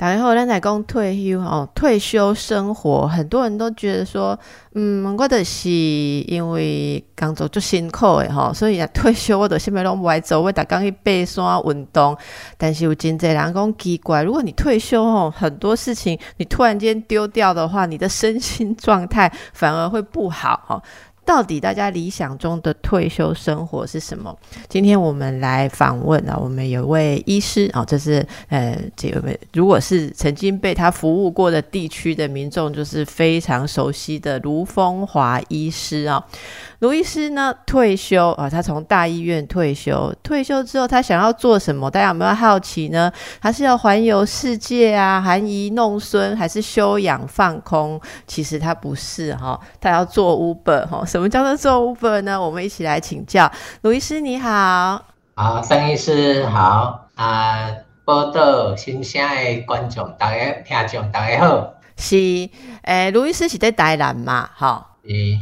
大家好，咱来讲退休哦，退休生活，很多人都觉得说，嗯，我的是因为工作就辛苦的吼，所以啊退休我都什么拢不爱做，我逐工去爬山运动。但是有真侪人讲奇怪，如果你退休吼，很多事情你突然间丢掉的话，你的身心状态反而会不好哈。到底大家理想中的退休生活是什么？今天我们来访问啊，我们有位医师啊，这是呃，这位如果是曾经被他服务过的地区的民众，就是非常熟悉的卢风华医师啊。卢医师呢退休啊，他从大医院退休，退休之后他想要做什么？大家有没有好奇呢？他是要环游世界啊，含饴弄孙，还是休养放空？其实他不是哈，他要做 Uber 哈。什么叫做做 Uber 呢？我们一起来请教卢医师，你好。好，张医师好啊，报道新鲜的观众大家听众大家好。是诶，卢医师是在台南嘛？哈。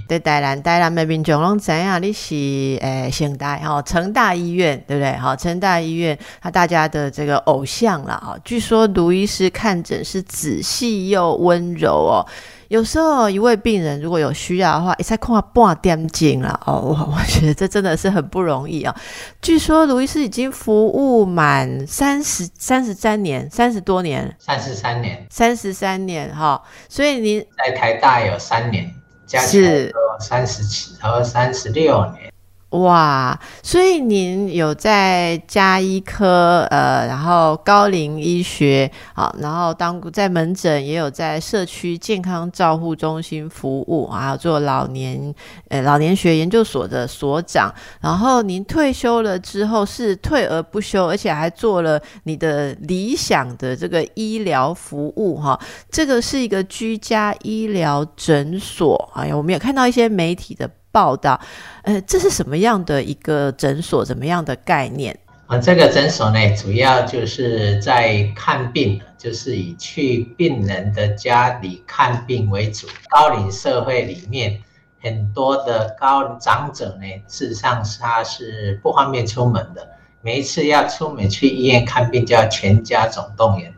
在台南，台南的民众拢知影你是诶现代吼成大医院对不对？好，成大医院他大家的这个偶像了哈。据说卢医师看诊是仔细又温柔哦。有时候一位病人如果有需要的话，一再看半点钟了哦。我我觉得这真的是很不容易啊。据说卢医师已经服务满三十三十三年，三十多年，三十三年，三十三年哈。所以您在台大有三年。是三十七和三十六年。哇，所以您有在加医科，呃，然后高龄医学，好，然后当在门诊也有在社区健康照护中心服务，啊，做老年呃老年学研究所的所长。然后您退休了之后是退而不休，而且还做了你的理想的这个医疗服务，哈，这个是一个居家医疗诊所。哎呀，我们有看到一些媒体的。报道，呃，这是什么样的一个诊所？怎么样的概念？啊，这个诊所呢，主要就是在看病，就是以去病人的家里看病为主。高龄社会里面，很多的高长者呢，事实上他是不方便出门的。每一次要出门去医院看病，就要全家总动员。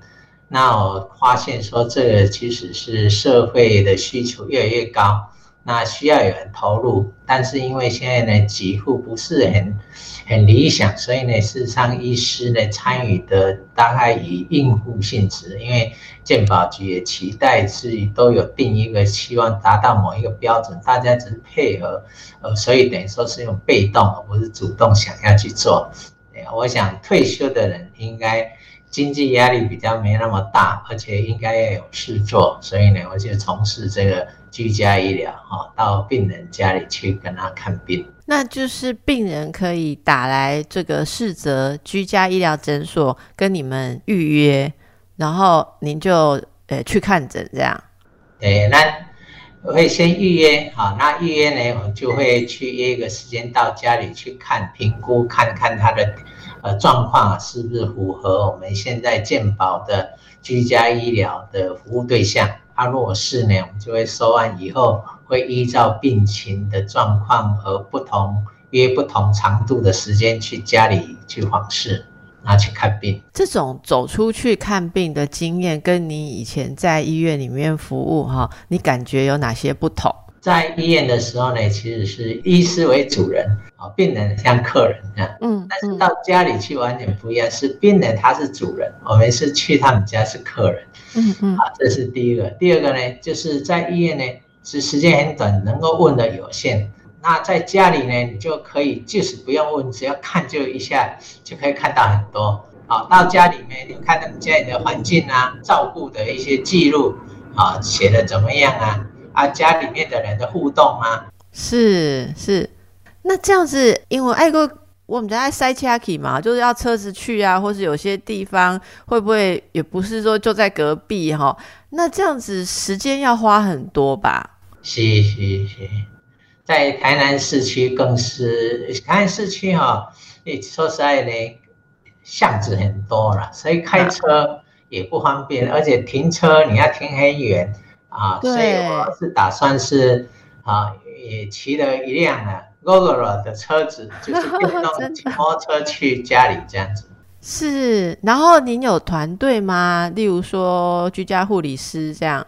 那我发现说，这个其实是社会的需求越来越高。那需要有人投入，但是因为现在呢，几乎不是很很理想，所以呢，事实上医师呢参与的大概以应付性质，因为健保局也期待是都有定一个希望达到某一个标准，大家只是配合，呃，所以等于说是用被动，而不是主动想要去做。我想退休的人应该经济压力比较没那么大，而且应该要有事做，所以呢，我就从事这个。居家医疗哈，到病人家里去跟他看病，那就是病人可以打来这个世泽居家医疗诊所跟你们预约，然后您就呃去看诊这样。诶，那会先预约好，那预约呢，我就会去约一个时间到家里去看评估，看看他的呃状况是不是符合我们现在健保的居家医疗的服务对象。他若是呢，我们就会收案以后，会依照病情的状况而不同约不同长度的时间去家里去访视，拿去看病。这种走出去看病的经验，跟你以前在医院里面服务哈，你感觉有哪些不同？在医院的时候呢，其实是医师为主人啊，病人像客人这样。嗯，但是到家里去完全不一样，是病人他是主人，我们是去他们家是客人。嗯嗯，好，这是第一个。第二个呢，就是在医院呢，是时间很短，能够问的有限。那在家里呢，你就可以即使不用问，只要看就一下，就可以看到很多。好，到家里面，你看他们家里的环境啊，照顾的一些记录啊，写的怎么样啊？啊，家里面的人的互动啊，是是。那这样子，因为爱过。我们在爱塞车去嘛，就是要车子去啊，或是有些地方会不会也不是说就在隔壁哈？那这样子时间要花很多吧？是是是，在台南市区更是台南市区哈，你说实在的，巷子很多了，所以开车也不方便，而且停车你要停很远，啊，所以我是打算是啊，也骑了一辆呢 GoGo 的车子，就是电动骑摩托车去家里这样子。是，然后您有团队吗？例如说居家护理师这样。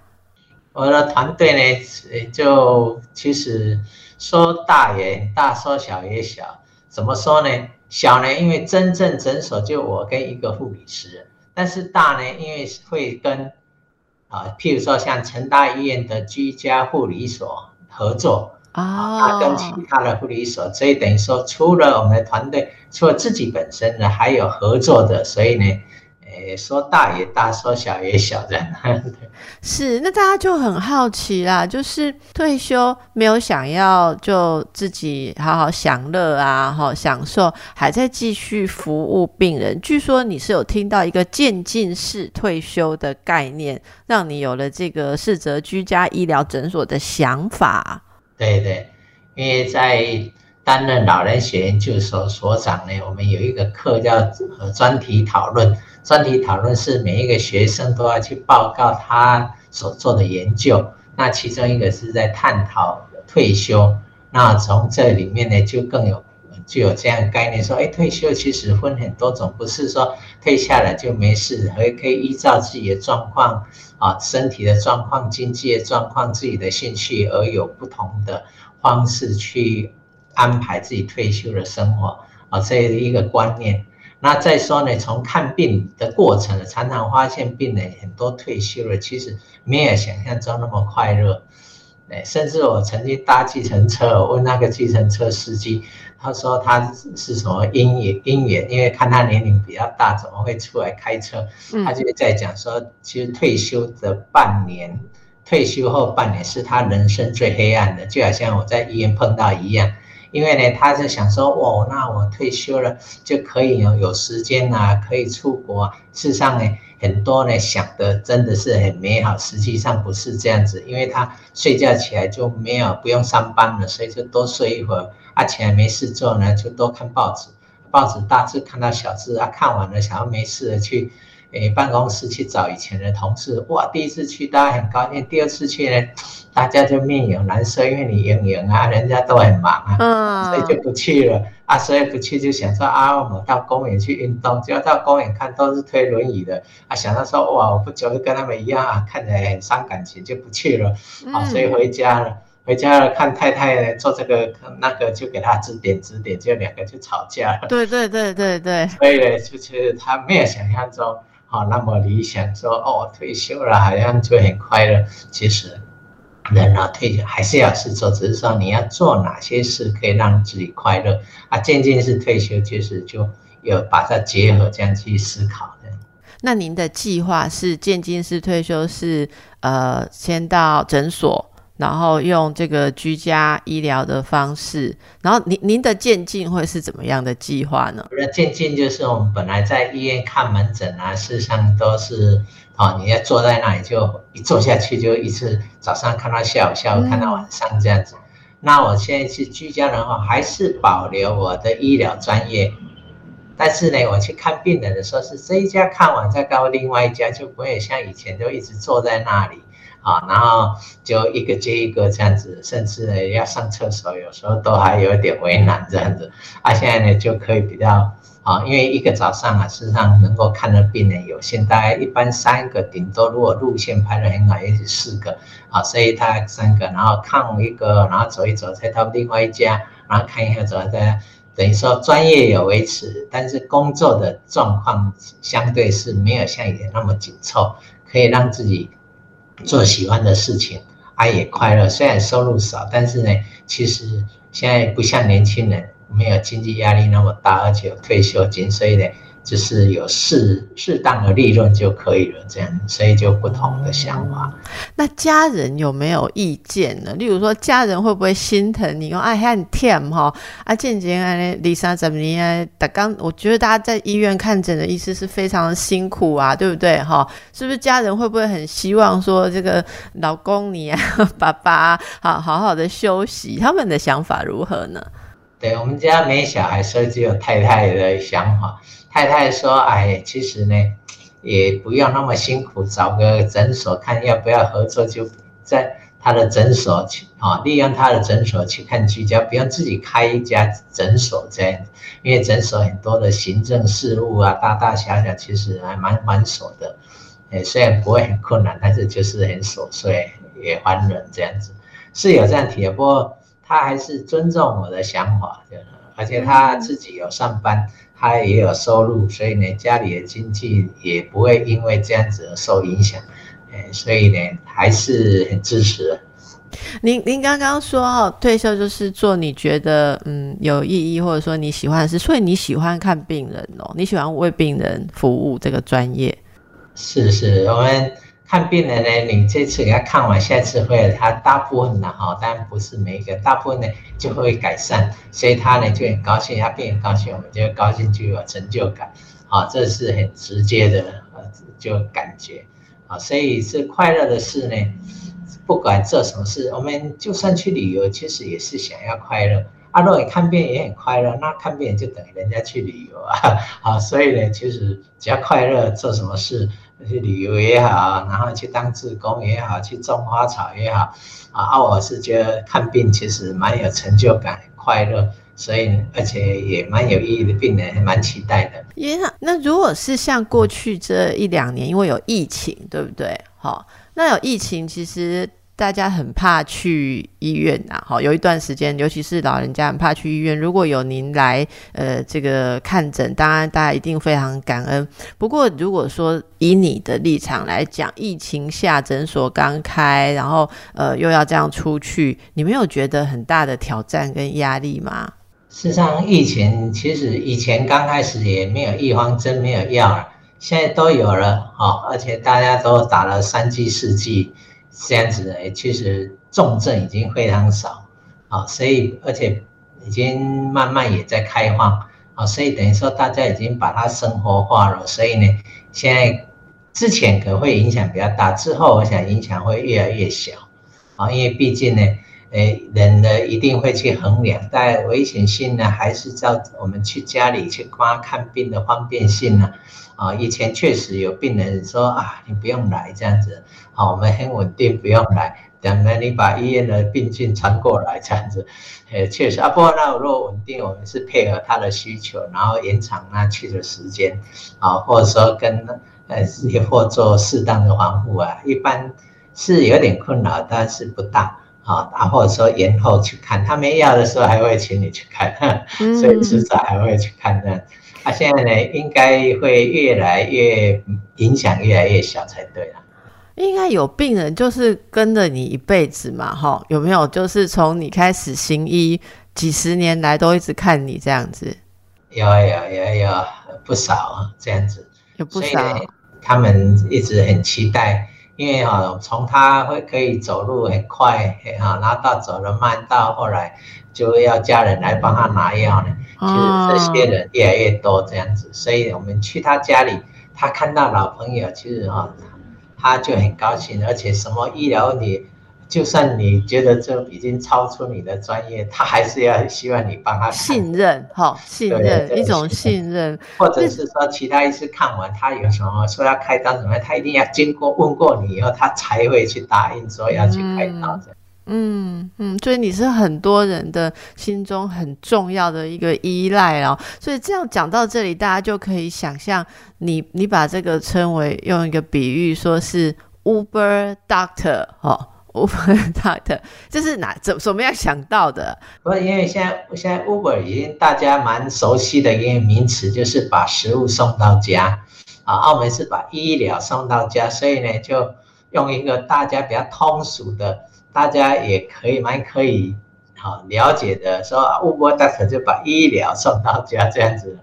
我的团队呢，就其实说大也大，说小也小。怎么说呢？小呢，因为真正诊所就我跟一个护理师。但是大呢，因为会跟啊，譬如说像成大医院的居家护理所合作啊，跟其他的护理所，所以等于说，除了我们的团队，除了自己本身呢，还有合作的，所以呢。说大也大，说小也小，这样是。那大家就很好奇啦，就是退休没有想要就自己好好享乐啊，哈，享受，还在继续服务病人。据说你是有听到一个渐进式退休的概念，让你有了这个世泽居家医疗诊所的想法。对对，因为在担任老人学研究所所长呢，我们有一个课叫专题讨论。专题讨论是每一个学生都要去报告他所做的研究，那其中一个是在探讨退休，那从这里面呢就更有就有这样概念说，哎，退休其实分很多种，不是说退下来就没事，还可以依照自己的状况啊，身体的状况、经济的状况、自己的兴趣而有不同的方式去安排自己退休的生活啊，这一个观念。那再说呢，从看病的过程，常常发现病人很多退休了，其实没有想象中那么快乐。哎，甚至我曾经搭计程车，问那个计程车司机，他说他是什么因缘因缘，因为看他年龄比较大，怎么会出来开车？他就在讲说，其实退休的半年，退休后半年是他人生最黑暗的，就好像我在医院碰到一样。因为呢，他是想说，哦，那我退休了就可以有有时间啊，可以出国。事实上呢，很多呢想的真的是很美好，实际上不是这样子。因为他睡觉起来就没有不用上班了，所以就多睡一会儿。啊，起来没事做呢，就多看报纸，报纸大字看到小字啊，看完了想要没事了去。诶，办公室去找以前的同事，哇，第一次去大家很高兴，第二次去呢，大家就面有难色，因为你营营啊，人家都很忙啊，所以就不去了。啊，所以不去就想说啊，我们到公园去运动，结果到公园看都是推轮椅的。啊，想到说哇，我不就跟他们一样啊，看起来很伤感情，就不去了。啊，所以回家了，回家了看太太做这个那个，就给他指点指点，就两个就吵架了。对对对对对，所以呢，就是他没有想象中。好，那么理想说哦，退休了好像就很快乐。其实人啊，退休还是要事做，只是说你要做哪些事可以让自己快乐啊。渐渐是退休，其实就有把它结合这样去思考的。那您的计划是渐进式退休，是呃，先到诊所。然后用这个居家医疗的方式，然后您您的渐进会是怎么样的计划呢？我的渐进就是我们本来在医院看门诊啊，事实上都是啊，你要坐在那里就一坐下去就一直早上看到下午，下午看到晚上这样子。那我现在是居家的话，还是保留我的医疗专业，但是呢，我去看病人的时候是这一家看完再到另外一家，就不会像以前就一直坐在那里。啊，然后就一个接一个这样子，甚至呢要上厕所，有时候都还有点为难这样子。啊，现在呢就可以比较啊，因为一个早上啊，事实上能够看的病人有限，大概一般三个，顶多如果路线排得很好，也许四个啊，所以他三个，然后看我一个，然后走一走，再到另外一家，然后看一下，走再等于说专业有维持，但是工作的状况相对是没有像以前那么紧凑，可以让自己。做喜欢的事情，啊也快乐。虽然收入少，但是呢，其实现在不像年轻人，没有经济压力那么大，而且有退休金，所以呢。就是有适适当的利润就可以了，这样，所以就不同的想法。那家人有没有意见呢？例如说，家人会不会心疼你？用爱很甜哈，啊，渐渐啊，李莎怎么样？打刚，我觉得大家在医院看诊的意思是非常辛苦啊，对不对？哈，是不是家人会不会很希望说，这个老公你啊，爸爸好好好的休息？他们的想法如何呢？对我们家没小孩，所以只有太太的想法。太太说：“哎，其实呢，也不要那么辛苦，找个诊所看要不要合作，就在他的诊所去啊，利用他的诊所去看居家，不用自己开一家诊所这样，因为诊所很多的行政事务啊，大大小小其实还蛮繁琐的，哎，虽然不会很困难，但是就是很琐碎，也烦人这样子，是有这样提，不过他还是尊重我的想法，而且他自己有上班，他也有收入，所以呢，家里的经济也不会因为这样子而受影响。所以呢，还是很支持。您您刚刚说哦，退休就是做你觉得嗯有意义或者说你喜欢的事，所以你喜欢看病人哦，你喜欢为病人服务这个专业。是是，我们看病人呢，你这次给他看完，下次会他大部分的哈，当然不是每一个，大部分呢就会改善，所以他呢就很高兴，他病人高兴，我们就高兴，就有成就感，啊，这是很直接的呃就感觉。啊，所以是快乐的事呢。不管做什么事，我们就算去旅游，其实也是想要快乐。阿若你看病也很快乐，那看病就等于人家去旅游啊。好，所以呢，其实只要快乐，做什么事，去旅游也好，然后去当志工也好，去种花草也好，啊，我是觉得看病其实蛮有成就感，快乐。所以，而且也蛮有意义的，病人还蛮期待的。耶，那如果是像过去这一两年，因为有疫情，对不对？好，那有疫情，其实。大家很怕去医院呐，好，有一段时间，尤其是老人家很怕去医院。如果有您来，呃，这个看诊，当然大家一定非常感恩。不过，如果说以你的立场来讲，疫情下诊所刚开，然后呃又要这样出去，你没有觉得很大的挑战跟压力吗？事实上，疫情其实以前刚开始也没有预防针，没有药，现在都有了，哦，而且大家都打了三剂、四剂。这样子的，其实重症已经非常少，啊，所以而且已经慢慢也在开放，啊，所以等于说大家已经把它生活化了，所以呢，现在之前可会影响比较大，之后我想影响会越来越小，啊，因为毕竟呢，诶，人呢一定会去衡量，但危险性呢还是照我们去家里去观看病的方便性呢。啊，以前确实有病人说啊，你不用来这样子，好，我们很稳定，不用来，等呢你把医院的病菌传过来这样子，呃，确实。啊，不过那如果稳定，我们是配合他的需求，然后延长那去的时间，啊，或者说跟呃也或做适当的防护啊，一般是有点困扰，但是不大，啊，啊或者说延后去看，他没要的时候还会请你去看，所以迟早还会去看的。他现在呢，应该会越来越影响越来越小才对了。应该有病人就是跟着你一辈子嘛，哈，有没有？就是从你开始行医几十年来都一直看你这样子。有有有有不少这样子，有不少。他们一直很期待，因为哈，从他会可以走路很快，哈，然后到走得慢，到后来就要家人来帮他拿药呢。就是这些人越来越多这样子，所以我们去他家里，他看到老朋友，其实啊，他就很高兴，而且什么医疗问题，就算你觉得这已经超出你的专业，他还是要希望你帮他信任，哈，信任一种信任，或者是说其他医师看完他有什么说要开刀什么，他一定要经过问过你以后，他才会去答应说要去开刀的。嗯嗯，所以你是很多人的心中很重要的一个依赖哦。所以这样讲到这里，大家就可以想象，你你把这个称为用一个比喻，说是 Uber Doctor 哦，Uber 打的这是哪怎怎么样想到的？不，因为现在现在 Uber 已经大家蛮熟悉的一个名词，就是把食物送到家啊。澳门是把医疗送到家，所以呢，就用一个大家比较通俗的。大家也可以蛮可以好了解的，说乌波大可就把医疗送到家这样子，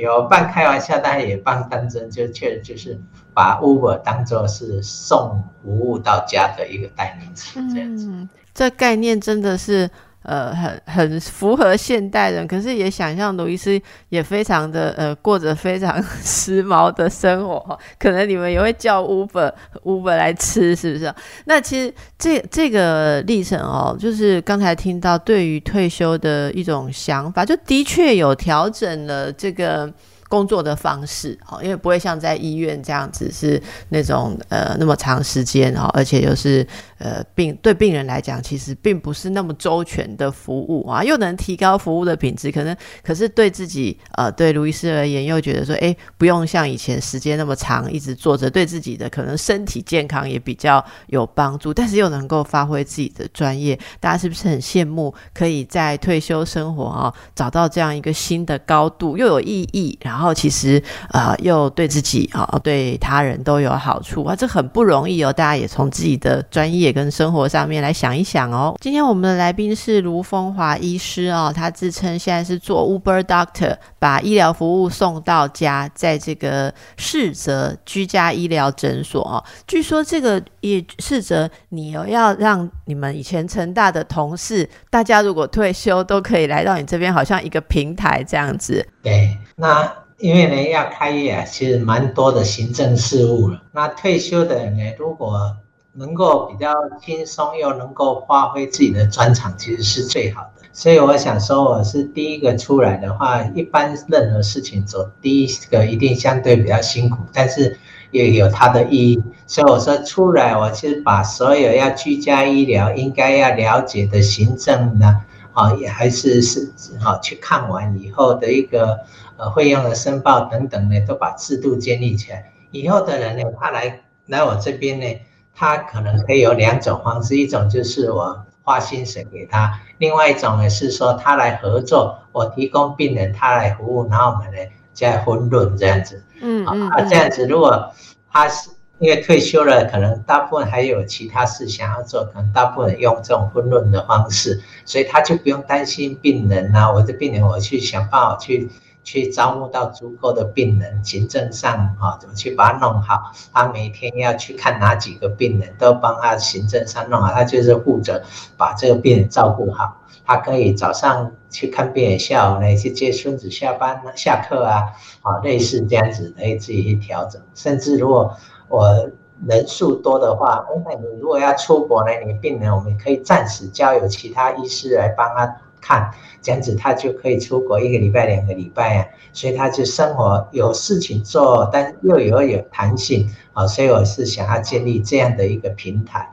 有半开玩笑，但也半当真，就确实就是把 Uber 当做是送服务到家的一个代名词这样子。这概念真的是。呃，很很符合现代人，可是也想象卢医师也非常的呃，过着非常 时髦的生活。可能你们也会叫 Uber Uber 来吃，是不是？那其实这这个历程哦，就是刚才听到对于退休的一种想法，就的确有调整了这个工作的方式哦，因为不会像在医院这样子是那种呃那么长时间哦，而且又是呃病对病人来讲，其实并不是那么周全的服务啊，又能提高服务的品质，可能可是对自己呃对卢医师而言，又觉得说哎不用像以前时间那么长一直坐着，对自己的可能身体健康也比较有帮助，但是又能够发挥自己的专业，大家是不是很羡慕可以在退休生活啊找到这样一个新的高度，又有意义，然后。然后其实啊，又对自己啊，对他人都有好处啊，这很不容易哦。大家也从自己的专业跟生活上面来想一想哦。今天我们的来宾是卢风华医师哦，他自称现在是做 Uber Doctor，把医疗服务送到家，在这个世泽居家医疗诊所哦。据说这个也世泽，你要让你们以前成大的同事，大家如果退休都可以来到你这边，好像一个平台这样子。对，那。因为呢，要开业啊，其实蛮多的行政事务了。那退休的人呢，如果能够比较轻松，又能够发挥自己的专长，其实是最好的。所以我想说，我是第一个出来的话，一般任何事情走第一个一定相对比较辛苦，但是也有它的意义。所以我说出来，我其实把所有要居家医疗应该要了解的行政呢，啊，也还是是啊，去看完以后的一个。呃，费用的申报等等呢，都把制度建立起来。以后的人呢，他来来我这边呢，他可能可以有两种方式，一种就是我花薪水给他，另外一种呢是说他来合作，我提供病人，他来服务，然后我们呢再分润这样子。嗯嗯。啊，这样子如果他是因为退休了，可能大部分还有其他事想要做，可能大部分用这种分润的方式，所以他就不用担心病人啊，我的病人我去想办法去。去招募到足够的病人，行政上啊，怎么去把它弄好？他每天要去看哪几个病人，都帮他行政上弄好。他就是负责把这个病人照顾好。他可以早上去看病人，下午呢去接孙子下班、下课啊，啊，类似这样子可以自己去调整。甚至如果我人数多的话，那你如果要出国呢，你病人我们可以暂时交由其他医师来帮他。看这样子，他就可以出国一个礼拜、两个礼拜啊，所以他就生活有事情做，但又有有弹性啊，所以我是想要建立这样的一个平台，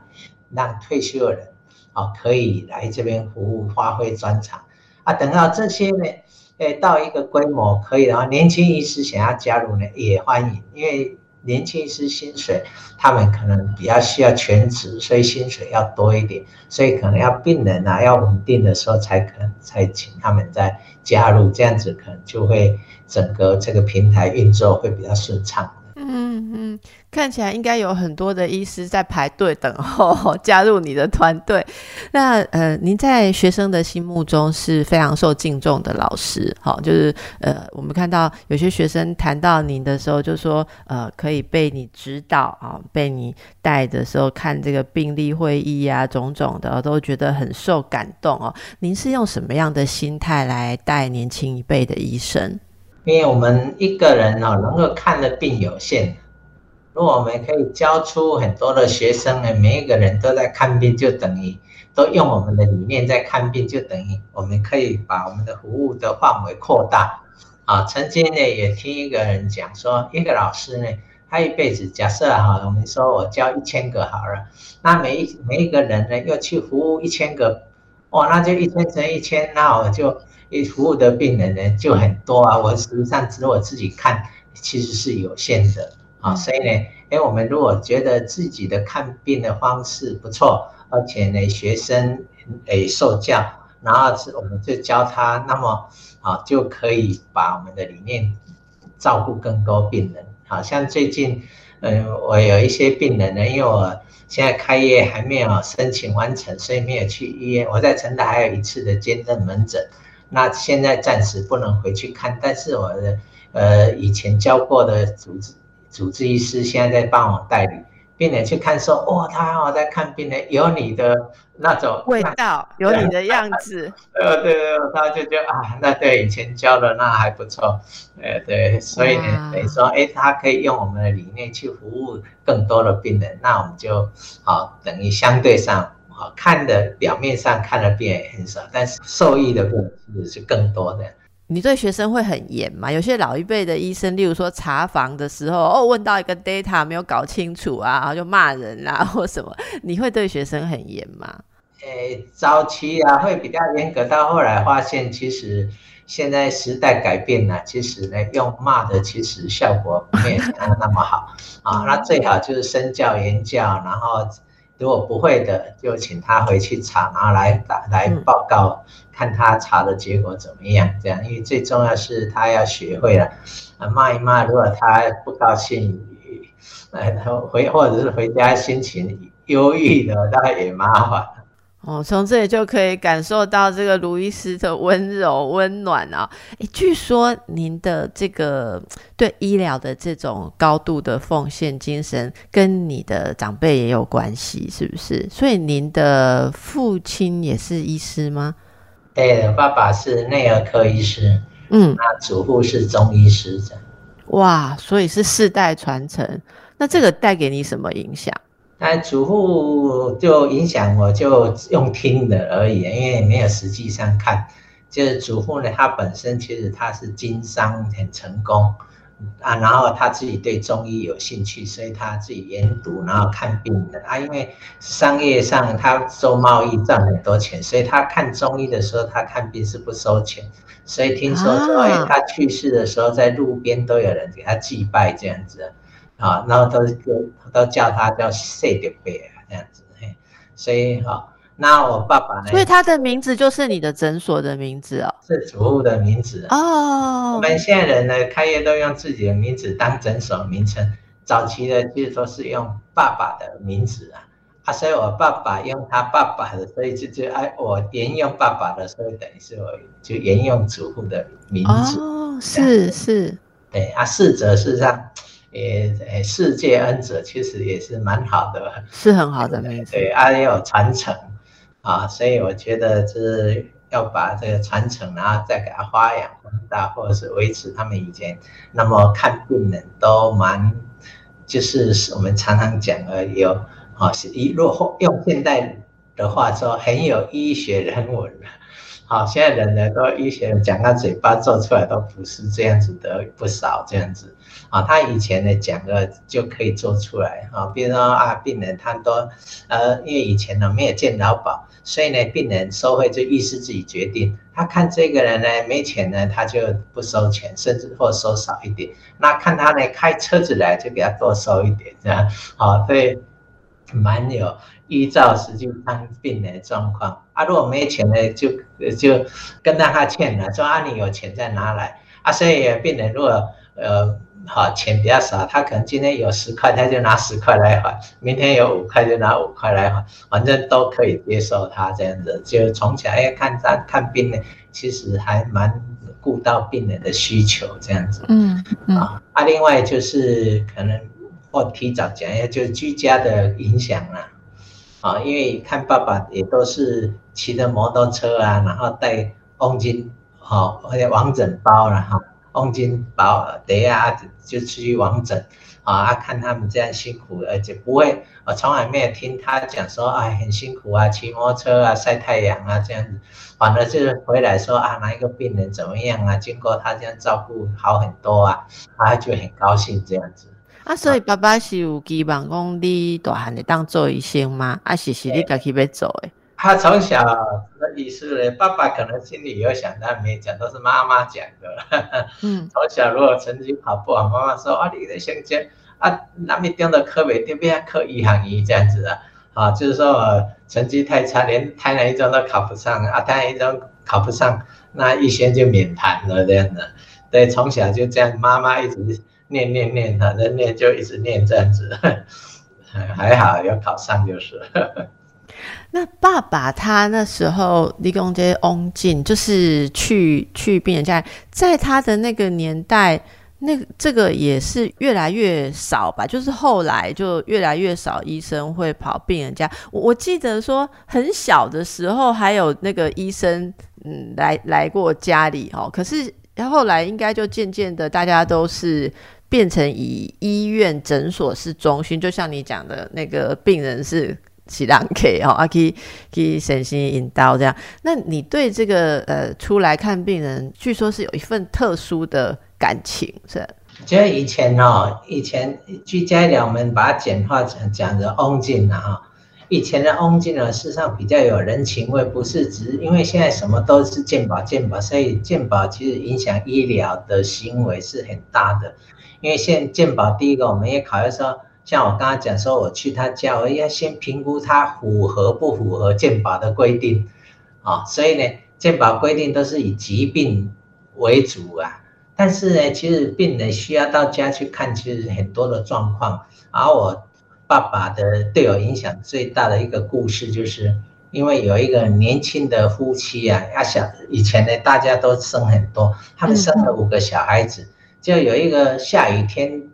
让退休的人啊可以来这边服务，发挥专长啊。等到这些呢，诶，到一个规模可以的话，年轻医师想要加入呢，也欢迎，因为。年轻医师薪水，他们可能比较需要全职，所以薪水要多一点，所以可能要病人啊要稳定的时候才可能才请他们再加入，这样子可能就会整个这个平台运作会比较顺畅。嗯嗯。看起来应该有很多的医师在排队等候加入你的团队。那呃，您在学生的心目中是非常受敬重的老师，好，就是呃，我们看到有些学生谈到您的时候，就说呃，可以被你指导啊，被你带的时候看这个病例会议啊，种种的都觉得很受感动哦。您是用什么样的心态来带年轻一辈的医生？因为我们一个人哦，能够看的病有限。如果我们可以教出很多的学生呢，每一个人都在看病，就等于都用我们的理念在看病，就等于我们可以把我们的服务的范围扩大。啊，曾经呢也听一个人讲说，一个老师呢，他一辈子假设哈，我们说我教一千个好了，那每一每一个人呢又去服务一千个，哇，那就一千乘一千，那我就一服务的病人呢就很多啊。我实际上只我自己看，其实是有限的。啊，所以呢，哎，我们如果觉得自己的看病的方式不错，而且呢，学生诶受教，然后是我们就教他，那么啊，就可以把我们的理念照顾更多病人。好像最近，嗯，我有一些病人呢，因为我现在开业还没有申请完成，所以没有去医院。我在成大还有一次的兼任门诊，那现在暂时不能回去看，但是我的呃以前教过的主治。主治医师现在在帮我代理病人去看，说哇，他好在看病人，有你的那种味道，有你的样子。呃，对对，他就觉得啊，那对以前教的那还不错。呃，对，所以呢，等于说，哎，他可以用我们的理念去服务更多的病人，那我们就好等于相对上好看的表面上看的病人很少，但是受益的病人是更多的。你对学生会很严吗？有些老一辈的医生，例如说查房的时候，哦，问到一个 data 没有搞清楚啊，然后就骂人啦 或什么，你会对学生很严吗？诶，早期啊会比较严格，到后来发现其实现在时代改变了，其实呢用骂的其实效果没有那么好啊。那最好就是身教言教，然后如果不会的就请他回去查，然后来打来报告。看他查的结果怎么样？这样，因为最重要是他要学会了啊，骂一骂。如果他不高兴，呃，回或者是回家心情忧郁的，那也麻烦。哦，从这里就可以感受到这个卢医师的温柔温暖啊！诶，据说您的这个对医疗的这种高度的奉献精神，跟你的长辈也有关系，是不是？所以您的父亲也是医师吗？对，爸爸是内儿科医师，嗯，那祖父是中医师。哇，所以是世代传承。那这个带给你什么影响？那祖父就影响我，就用听的而已，因为没有实际上看。就是祖父呢，他本身其实他是经商很成功。啊，然后他自己对中医有兴趣，所以他自己研读，然后看病的啊。因为商业上他做贸易赚很多钱，所以他看中医的时候，他看病是不收钱。所以听说说，哎，他去世的时候，在路边都有人给他祭拜这样子，啊，然后都都都叫他叫谢德贝啊这样子，嘿，所以哈。那我爸爸呢？所以他的名字就是你的诊所的名字哦，是祖父的名字哦。我们现在人呢，开业都用自己的名字当诊所名称，早期的其实都是用爸爸的名字啊。啊，所以我爸爸用他爸爸的，所以就就哎，我沿用爸爸的，所以等于是我就沿用祖父的名字。哦，是是，对啊，逝者事实上也世界恩泽，其实也是蛮好的，是很好的。对啊，也有传承。啊，所以我觉得是要把这个传承，然后再给它发扬光大，或者是维持他们以前那么看病人都蛮，就是我们常常讲的有啊，是一若用现代的话说，很有医学人文。好，现在人呢都医学讲到嘴巴做出来都不是这样子的不少这样子。啊，他以前呢讲个就可以做出来啊，比如说啊，病人他都，呃，因为以前呢没有见劳保，所以呢病人收费就意思自己决定。他看这个人呢没钱呢，他就不收钱，甚至或收少一点。那看他呢开车子来，就给他多收一点，这样。好，所以蛮有依照实际看病人的状况。啊，如果没钱呢，就就跟他欠了，说啊你有钱再拿来。啊，所以病人如果呃。好，钱比较少，他可能今天有十块，他就拿十块来还；明天有五块，就拿五块来还，反正都可以接受他这样子。就从小要看他看病呢，其实还蛮顾到病人的需求这样子。嗯嗯。啊，啊，另外就是可能或提早讲一下，就是居家的影响啦。啊，啊因为看爸爸也都是骑着摩托车啊，然后带公斤，好，而且王枕包了哈。黄金包等下就出去网枕啊，看他们这样辛苦，而且不会，我从来没有听他讲说，哎，很辛苦啊，骑摩托车啊，晒太阳啊，这样子，反而就是回来说啊，哪一个病人怎么样啊，经过他这样照顾好很多啊，他就很高兴这样子。啊，所以爸爸是有期望讲你大汉的当做医生吗？啊，是是你家己要做的？他从小的意思呢，爸爸可能心里有想，但没讲，都是妈妈讲的。嗯，从小如果成绩考不好，妈妈说啊，你的成绩啊，那边丢的科别这边科一行一这样子啊，啊，就是说成绩太差，连台南一中都考不上啊，台南一中考不上，那医生就免谈了这样的。对，从小就这样，妈妈一直念念念，反正念就一直念这样子，还好有考上就是。那爸爸他那时候立功街翁进，就是去去病人家，在他的那个年代，那这个也是越来越少吧。就是后来就越来越少医生会跑病人家。我我记得说很小的时候还有那个医生嗯来来过家里哦，可是后来应该就渐渐的大家都是变成以医院诊所是中心，就像你讲的那个病人是。是人客哦，啊，去去神心引导这样。那你对这个呃出来看病人，据说是有一份特殊的感情，是？就以前哦，以前居家医疗我们把它简化成讲的翁进了哈。以前的翁进呢，事实上比较有人情味，不是只因为现在什么都是健保健保，所以健保其实影响医疗的行为是很大的。因为现鉴保第一个，我们也考虑说，像我刚刚讲说，我去他家，我要先评估他符合不符合鉴保的规定啊。所以呢，鉴保规定都是以疾病为主啊。但是呢，其实病人需要到家去看，其实很多的状况。而我爸爸的对我影响最大的一个故事，就是因为有一个年轻的夫妻啊，要想以前呢，大家都生很多，他们生了五个小孩子，就有一个下雨天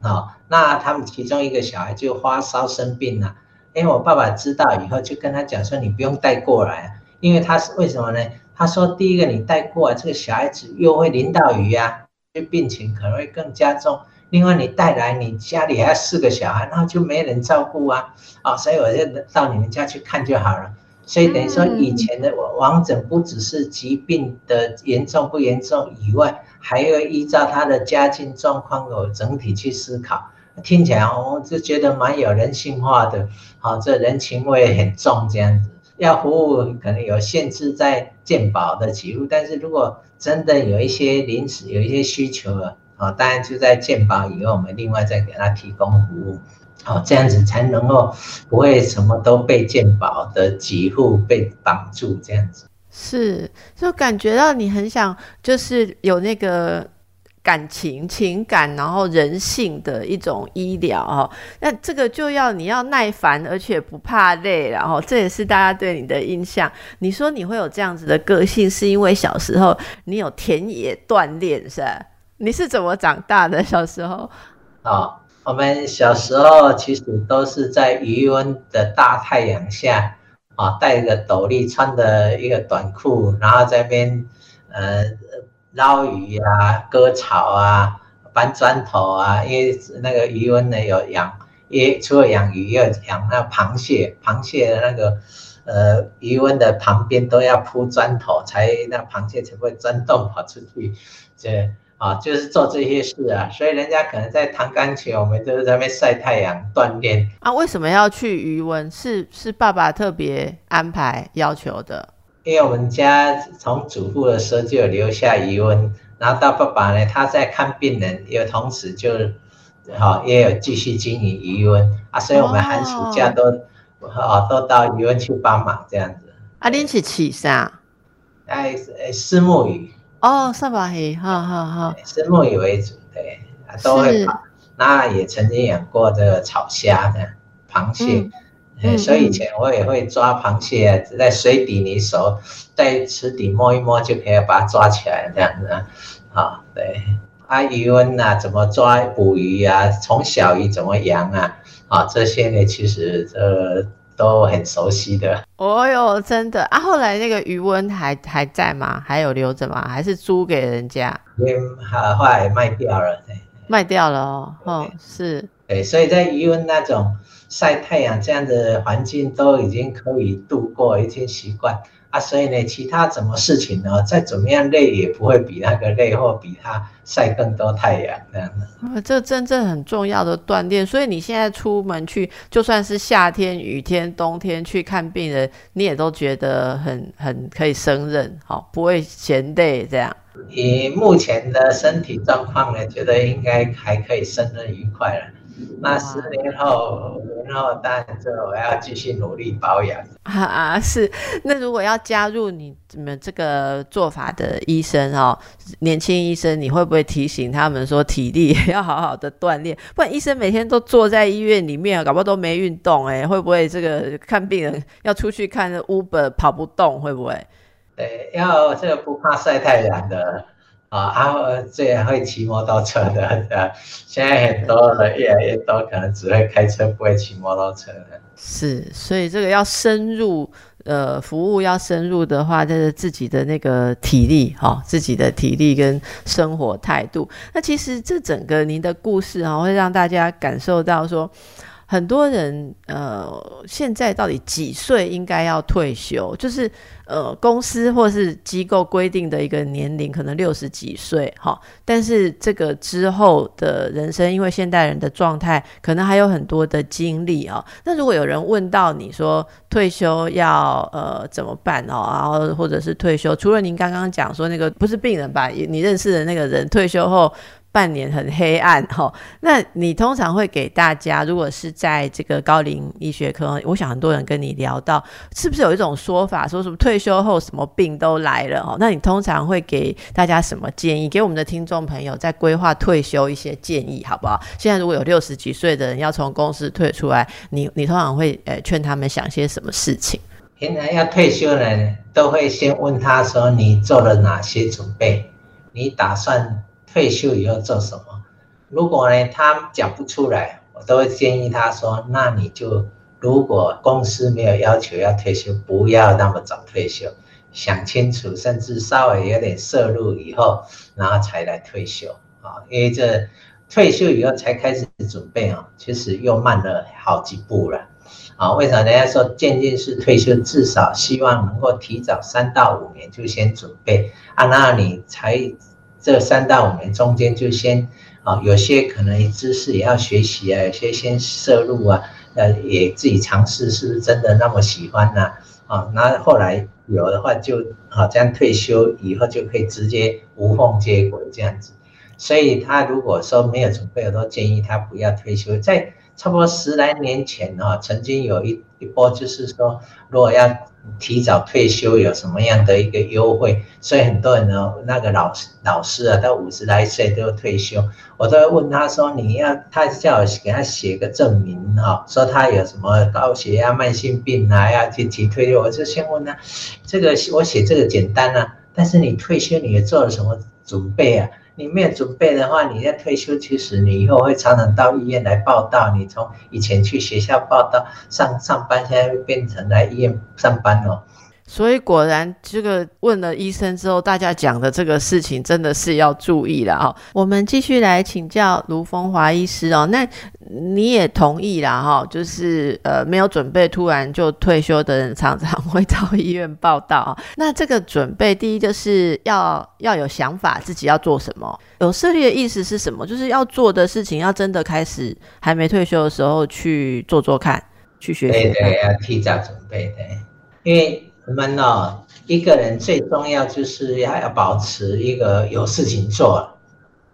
啊，那他们其中一个小孩就发烧生病了。因为我爸爸知道以后，就跟他讲说：“你不用带过来，因为他是为什么呢？”他说：“第一个，你带过来这个小孩子又会淋到雨呀，这病情可能会更加重。另外，你带来你家里还有四个小孩，那就没人照顾啊，啊，所以我就到你们家去看就好了。所以等于说，以前的王诊不只是疾病的严重不严重以外，还要依照他的家境状况有整体去思考。听起来我就觉得蛮有人性化的，好，这人情味很重，这样子。”要服务可能有限制在健保的记录，但是如果真的有一些临时有一些需求了，啊，当然就在健保以后，我们另外再给他提供服务，好，这样子才能够不会什么都被健保的给付被绑住，这样子。是，就感觉到你很想，就是有那个。感情、情感，然后人性的一种医疗哦，那这个就要你要耐烦，而且不怕累，然后这也是大家对你的印象。你说你会有这样子的个性，是因为小时候你有田野锻炼，是吧？你是怎么长大的？小时候啊，我们小时候其实都是在余温的大太阳下啊，戴着斗笠，穿的一个短裤，然后在那边呃。捞鱼啊，割草啊，搬砖头啊，因为那个渔温呢有养，也除了养鱼，要养那螃蟹，螃蟹的那个呃渔温的旁边都要铺砖头，才那螃蟹才会钻洞跑出去。这啊，就是做这些事啊，所以人家可能在弹钢琴，我们都是在那边晒太阳锻炼啊。为什么要去渔温？是是爸爸特别安排要求的。因为我们家从祖父的时候就有留下余温，然后到爸爸呢，他在看病人，也同时就，好也有继续经营余温啊，所以我们寒暑假都，哦都到余温去帮忙这样子。啊，恁是起啥？哎，丝木鱼。哦，沙巴鱼，好好好。丝木鱼为主，对，都会跑。那也曾经养过这个草虾的螃蟹。所以以前我也会抓螃蟹，在水底你手在池底摸一摸就可以把它抓起来，这样子啊。啊，对，啊鱼温啊，怎么抓捕鱼啊，从小鱼怎么养啊，啊这些呢，其实呃都很熟悉的。哦哟，真的啊！后来那个余温还还在吗？还有留着吗？还是租给人家？嗯，后来卖掉了。卖掉了哦，哦是。对，所以在余温那种。晒太阳这样的环境都已经可以度过，已经习惯啊，所以呢，其他什么事情呢，再怎么样累也不会比那个累或比他晒更多太阳这样的。这真正很重要的锻炼，所以你现在出门去，就算是夏天、雨天、冬天去看病人，你也都觉得很很可以胜任，好，不会嫌累这样。以目前的身体状况呢，觉得应该还可以胜任愉快了。那十年后，然后当然就我要继续努力保养 啊！是，那如果要加入你们这个做法的医生哦，年轻医生，你会不会提醒他们说体力 要好好的锻炼？不然医生每天都坐在医院里面，搞不好都没运动哎，会不会这个看病人要出去看 Uber 跑不动，会不会？对，要这个不怕晒太阳的。啊，啊，最会骑摩托车的，对现在很多人越来越多，可能只会开车，不会骑摩托车的。是，所以这个要深入，呃，服务要深入的话，就是自己的那个体力，哈，自己的体力跟生活态度。那其实这整个您的故事啊，会让大家感受到说。很多人呃，现在到底几岁应该要退休？就是呃，公司或是机构规定的一个年龄，可能六十几岁哈。但是这个之后的人生，因为现代人的状态，可能还有很多的经历啊。那如果有人问到你说退休要呃怎么办哦？然后或者是退休，除了您刚刚讲说那个不是病人吧？你认识的那个人退休后。半年很黑暗 哈，那你通常会给大家，如果是在这个高龄医学科，我想很多人跟你聊到，是不是有一种说法，说什么退休后什么病都来了哦？那你通常会给大家什么建议？给我们的听众朋友在规划退休一些建议好不好？现在如果有六十几岁的人要从公司退出来，你你通常会呃劝他们想些什么事情？原来要退休的人，都会先问他说你做了哪些准备？你打算？退休以后做什么？如果呢，他讲不出来，我都会建议他说：“那你就如果公司没有要求要退休，不要那么早退休，想清楚，甚至稍微有点摄入以后，然后才来退休啊。因为这退休以后才开始准备啊，其实又慢了好几步了啊。为什么人家说渐进式退休，至少希望能够提早三到五年就先准备啊，那你才。这三到五年中间，就先啊，有些可能知识也要学习啊，有些先摄入啊，呃，也自己尝试是不是真的那么喜欢呢？啊，那后来有的话就啊，这样退休以后就可以直接无缝接轨这样子。所以他如果说没有准备，我都建议他不要退休。在差不多十来年前啊，曾经有一一波就是说，如果要提早退休有什么样的一个优惠？所以很多人呢，那个老师老师啊，到五十来岁都要退休，我都会问他说：“你要他叫我给他写个证明哈，说他有什么高血压、慢性病啊，要去提退休。”我就先问他，这个我写这个简单啊，但是你退休你也做了什么准备啊？你没有准备的话，你在退休，其实你以后会常常到医院来报道。你从以前去学校报道上上班，现在变成来医院上班哦。所以果然，这个问了医生之后，大家讲的这个事情真的是要注意了哈。我们继续来请教卢峰华医师哦。那你也同意啦哈？就是呃，没有准备，突然就退休的人，常常会到医院报道。那这个准备，第一就是要要有想法，自己要做什么。有设立的意思是什么？就是要做的事情，要真的开始，还没退休的时候去做做看，去学习。对对，要提早准备的，因为。我们呢，一个人最重要就是要要保持一个有事情做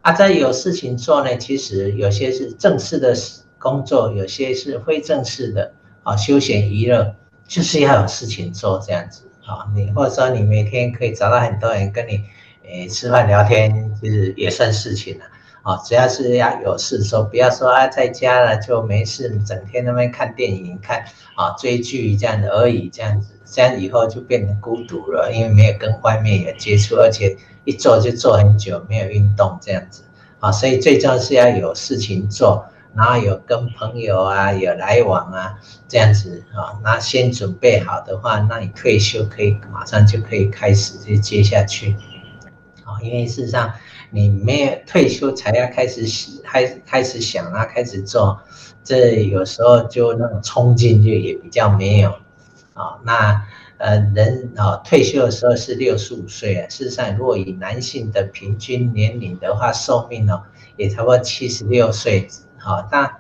啊。在有事情做呢，其实有些是正式的工作，有些是非正式的啊，休闲娱乐，就是要有事情做这样子啊。你或者说你每天可以找到很多人跟你诶吃饭聊天，就是也算事情了啊。只要是要有事做，不要说啊在家了就没事，整天那边看电影、看啊追剧这样的而已，这样子。这样以后就变成孤独了，因为没有跟外面有接触，而且一坐就坐很久，没有运动这样子啊，所以最重要是要有事情做，然后有跟朋友啊有来往啊这样子啊，那先准备好的话，那你退休可以马上就可以开始就接下去啊，因为事实上你没有退休才要开始开开始想啊，开始做，这有时候就那种冲劲就也比较没有。啊，那呃人啊退休的时候是六十五岁啊。事实上，如果以男性的平均年龄的话，寿命呢也差不多七十六岁。好，那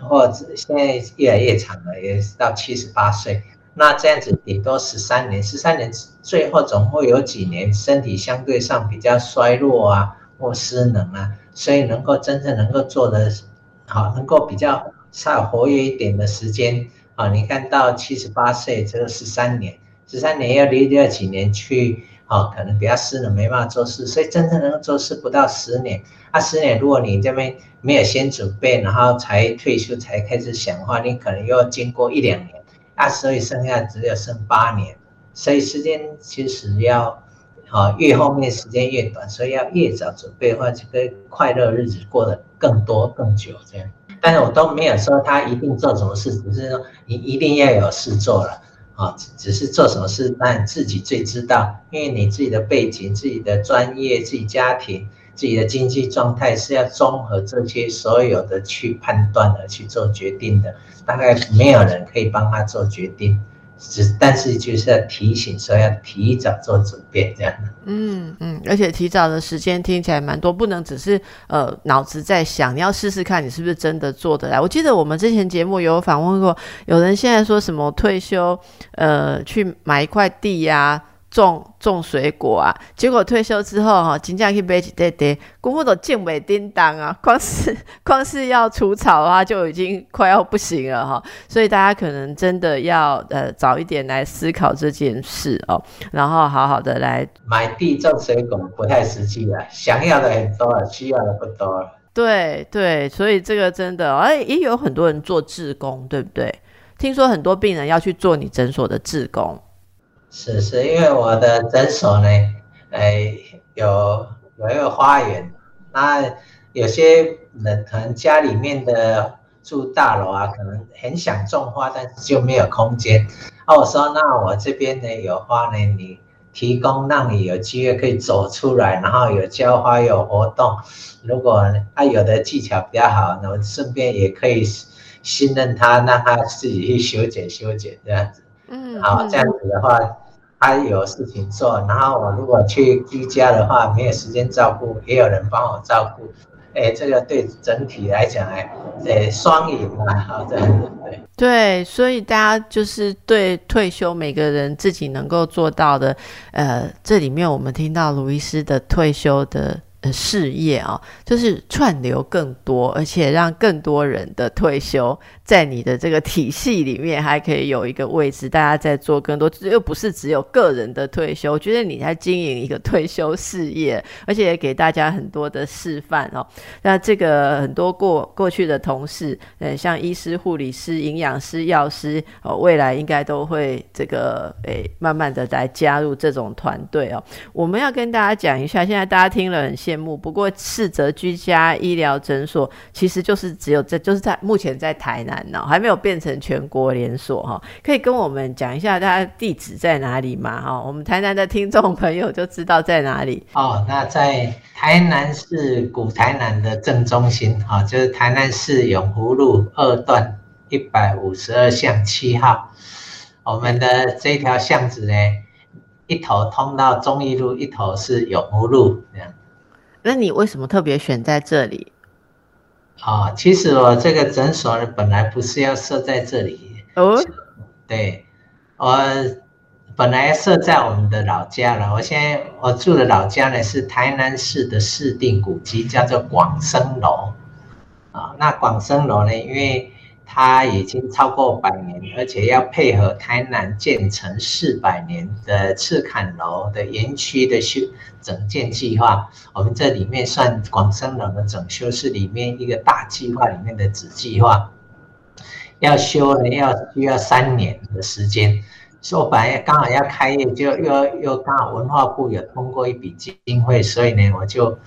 或者现在越来越长了，也是到七十八岁。那这样子顶多十三年，十三年最后总会有几年身体相对上比较衰弱啊，或失能啊，所以能够真正能够做的，好，能够比较稍微活跃一点的时间。啊，你看到七十八岁，这个十三年，十三年要离掉几年去，啊，可能比较失能，没办法做事，所以真正能够做事不到十年。啊，十年，如果你这边没有先准备，然后才退休才开始想的话，你可能又要经过一两年，啊，所以剩下只有剩八年，所以时间其实要，啊，越后面时间越短，所以要越早准备的话，就可以快乐日子过得更多更久这样。但是我都没有说他一定做什么事，只是说你一定要有事做了啊，只是做什么事，那你自己最知道，因为你自己的背景、自己的专业、自己家庭、自己的经济状态是要综合这些所有的去判断的去做决定的，大概没有人可以帮他做决定。只但是就是要提醒说要提早做准备这样嗯嗯，而且提早的时间听起来蛮多，不能只是呃脑子在想，你要试试看你是不是真的做得来。我记得我们之前节目有访问过，有人现在说什么退休呃去买一块地呀。种种水果啊，结果退休之后哈，金价去买一堆堆，公婆都见尾叮当啊，光是 光是要除草啊，就已经快要不行了哈。所以大家可能真的要呃早一点来思考这件事哦，然后好好的来买地种水果不太实际了，想要的很多，需要的不多。对对，所以这个真的哎，也有很多人做志工，对不对？听说很多病人要去做你诊所的志工。是是，因为我的诊所呢，哎，有有一个花园，那有些人可能家里面的住大楼啊，可能很想种花，但是就没有空间。那我说，那我这边呢有花呢，你提供让你有机会可以走出来，然后有浇花有活动。如果他有的技巧比较好，那我顺便也可以信任他，让他自己去修剪修剪这样子。嗯，好，这样子的话，他有事情做，然后我如果去居家的话，没有时间照顾，也有人帮我照顾，哎，这个对整体来讲，哎，哎，双赢嘛，好，这样子对。对，所以大家就是对退休每个人自己能够做到的，呃，这里面我们听到卢医师的退休的。呃事业啊，就是串流更多，而且让更多人的退休在你的这个体系里面还可以有一个位置，大家在做更多，又不是只有个人的退休。我觉得你在经营一个退休事业，而且也给大家很多的示范哦。那这个很多过过去的同事，呃，像医师、护理师、营养师、药师，哦，未来应该都会这个诶，慢慢的来加入这种团队哦。我们要跟大家讲一下，现在大家听了很。羡慕，不过四泽居家医疗诊所其实就是只有在，就是在目前在台南呢，还没有变成全国连锁哈。可以跟我们讲一下它地址在哪里吗？哈，我们台南的听众朋友就知道在哪里哦。那在台南市古台南的正中心哈，就是台南市永福路二段一百五十二巷七号。我们的这条巷子呢，一头通到中义路，一头是永福路这样。那你为什么特别选在这里？啊，其实我这个诊所呢，本来不是要设在这里。哦，对，我本来设在我们的老家了。我现在我住的老家呢，是台南市的市定古迹，叫做广生楼。啊，那广生楼呢，因为它已经超过百年，而且要配合台南建成四百年的赤坎楼的园区的修整建计划，我们这里面算广生楼的整修是里面一个大计划里面的子计划，要修呢要需要三年的时间，说白了刚好要开业，就又又刚好文化部有通过一笔经费，所以呢我就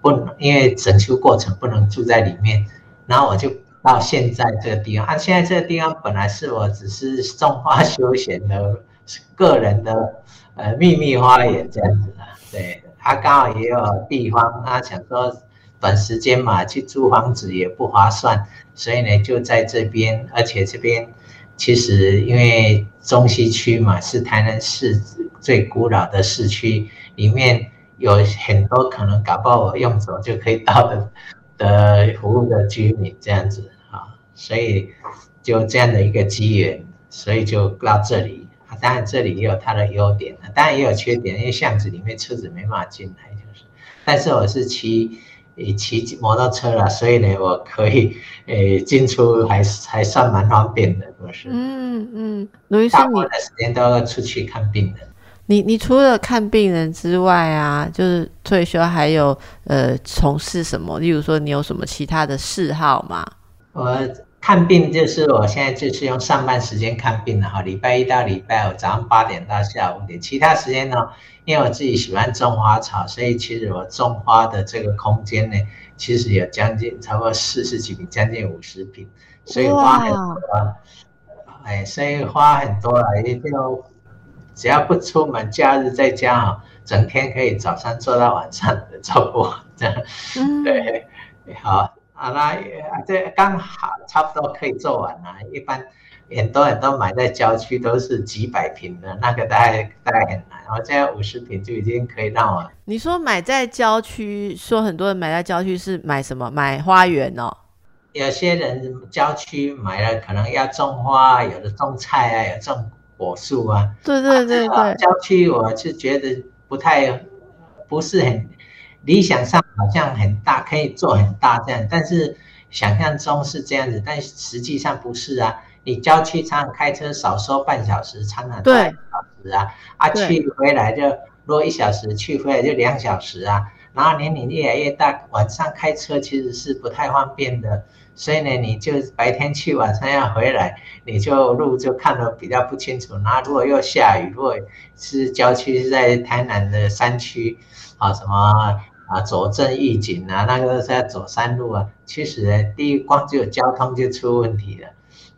不能因为整修过程不能住在里面，然后我就。到现在这个地方，啊，现在这个地方本来是我只是种花休闲的个人的呃秘密花园这样子的，对，他刚好也有地方，他想说短时间嘛去租房子也不划算，所以呢就在这边，而且这边其实因为中西区嘛是台南市最古老的市区，里面有很多可能搞不好我用走就可以到的的服务的居民这样子。所以就这样的一个机缘，所以就到这里。啊当然这里也有它的优点，当然也有缺点，因为巷子里面车子没办法进来，就是。但是我是骑骑摩托车了，所以呢，我可以诶进出还还算蛮方便的，不是？嗯嗯。卢医生，你的时间都要出去看病的。你你除了看病人之外啊，就是退休还有呃从事什么？例如说，你有什么其他的嗜好吗？我。看病就是我现在就是用上班时间看病了哈，礼拜一到礼拜五早上八点到下午五点，其他时间呢，因为我自己喜欢种花草，所以其实我种花的这个空间呢，其实有将近超过四十几平，将近五十平，所以花很多，哎，所以花很多啊，也就只要不出门，假日在家哈，整天可以早上做到晚上的做过，这样，对，好啊，那这刚好差不多可以做完了。一般很多很多买在郊区，都是几百平的，那个大概大概很难。然后现在五十平就已经可以让我。你说买在郊区，说很多人买在郊区是买什么？买花园哦。有些人郊区买了，可能要种花，有的种菜啊，有种果树啊。对对对对。郊区我是觉得不太，不是很理想上好像很大，可以做很大这样，但是想象中是这样子，但实际上不是啊。你郊区常常开车少说半小时，常常对小时啊，啊去回来就如果一小时去回来就两小时啊。然后年龄越来越大，晚上开车其实是不太方便的。所以呢，你就白天去，晚上要回来，你就路就看得比较不清楚。然后如果又下雨，如果是郊区是在台南的山区，啊什么啊左镇预警啊，那个是要走山路啊。其实呢，第一光就交通就出问题了，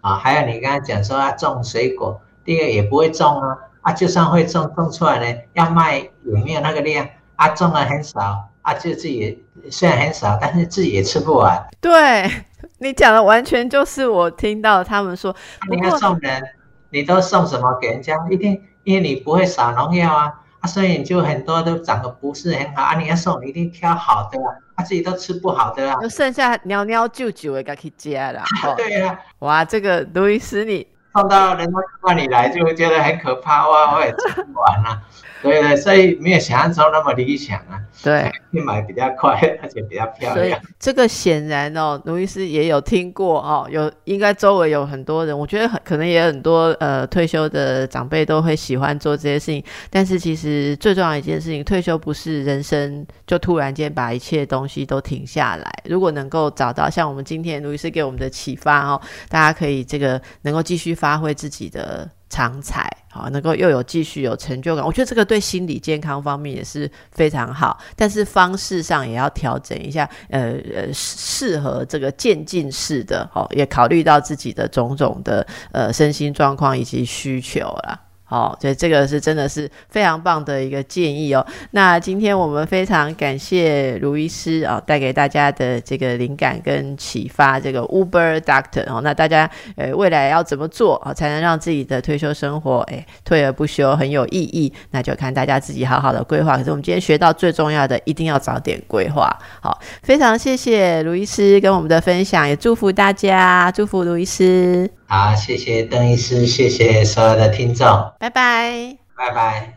啊，还有你刚才讲说要种水果，第二也不会种啊，啊就算会种，种出来呢要卖有没有那个量？啊种了很少，啊就自己虽然很少，但是自己也吃不完。对。你讲的完全就是我听到他们说，你要送人，你都送什么给人家？一定因为你不会撒农药啊，啊，所以就很多都长得不是很好啊。你要送，你一定挑好的啊，他自己都吃不好的啊。就剩下尿尿舅舅的该去接了。对呀，哇，这个路易斯你送到人家那里来，就会觉得很可怕哇，我也吃不完了。对 对，所以没有想象中那么理想啊。对，去买比较快，而且比较漂亮。这个显然哦，卢医师也有听过哦，有应该周围有很多人，我觉得很可能也很多呃退休的长辈都会喜欢做这些事情。但是其实最重要一件事情，退休不是人生就突然间把一切东西都停下来。如果能够找到像我们今天卢医师给我们的启发哦，大家可以这个能够继续发发挥自己的。长才好，能够又有继续有成就感，我觉得这个对心理健康方面也是非常好。但是方式上也要调整一下，呃呃，适合这个渐进式的，哦，也考虑到自己的种种的呃身心状况以及需求了。好，所以这个是真的是非常棒的一个建议哦。那今天我们非常感谢卢医师啊，带给大家的这个灵感跟启发，这个 Uber Doctor 哦。那大家呃未来要怎么做啊，才能让自己的退休生活哎退而不休很有意义？那就看大家自己好好的规划。可是我们今天学到最重要的，一定要早点规划。好，非常谢谢卢医师跟我们的分享，也祝福大家，祝福卢医师。好，谢谢邓医师，谢谢所有的听众，拜拜，拜拜。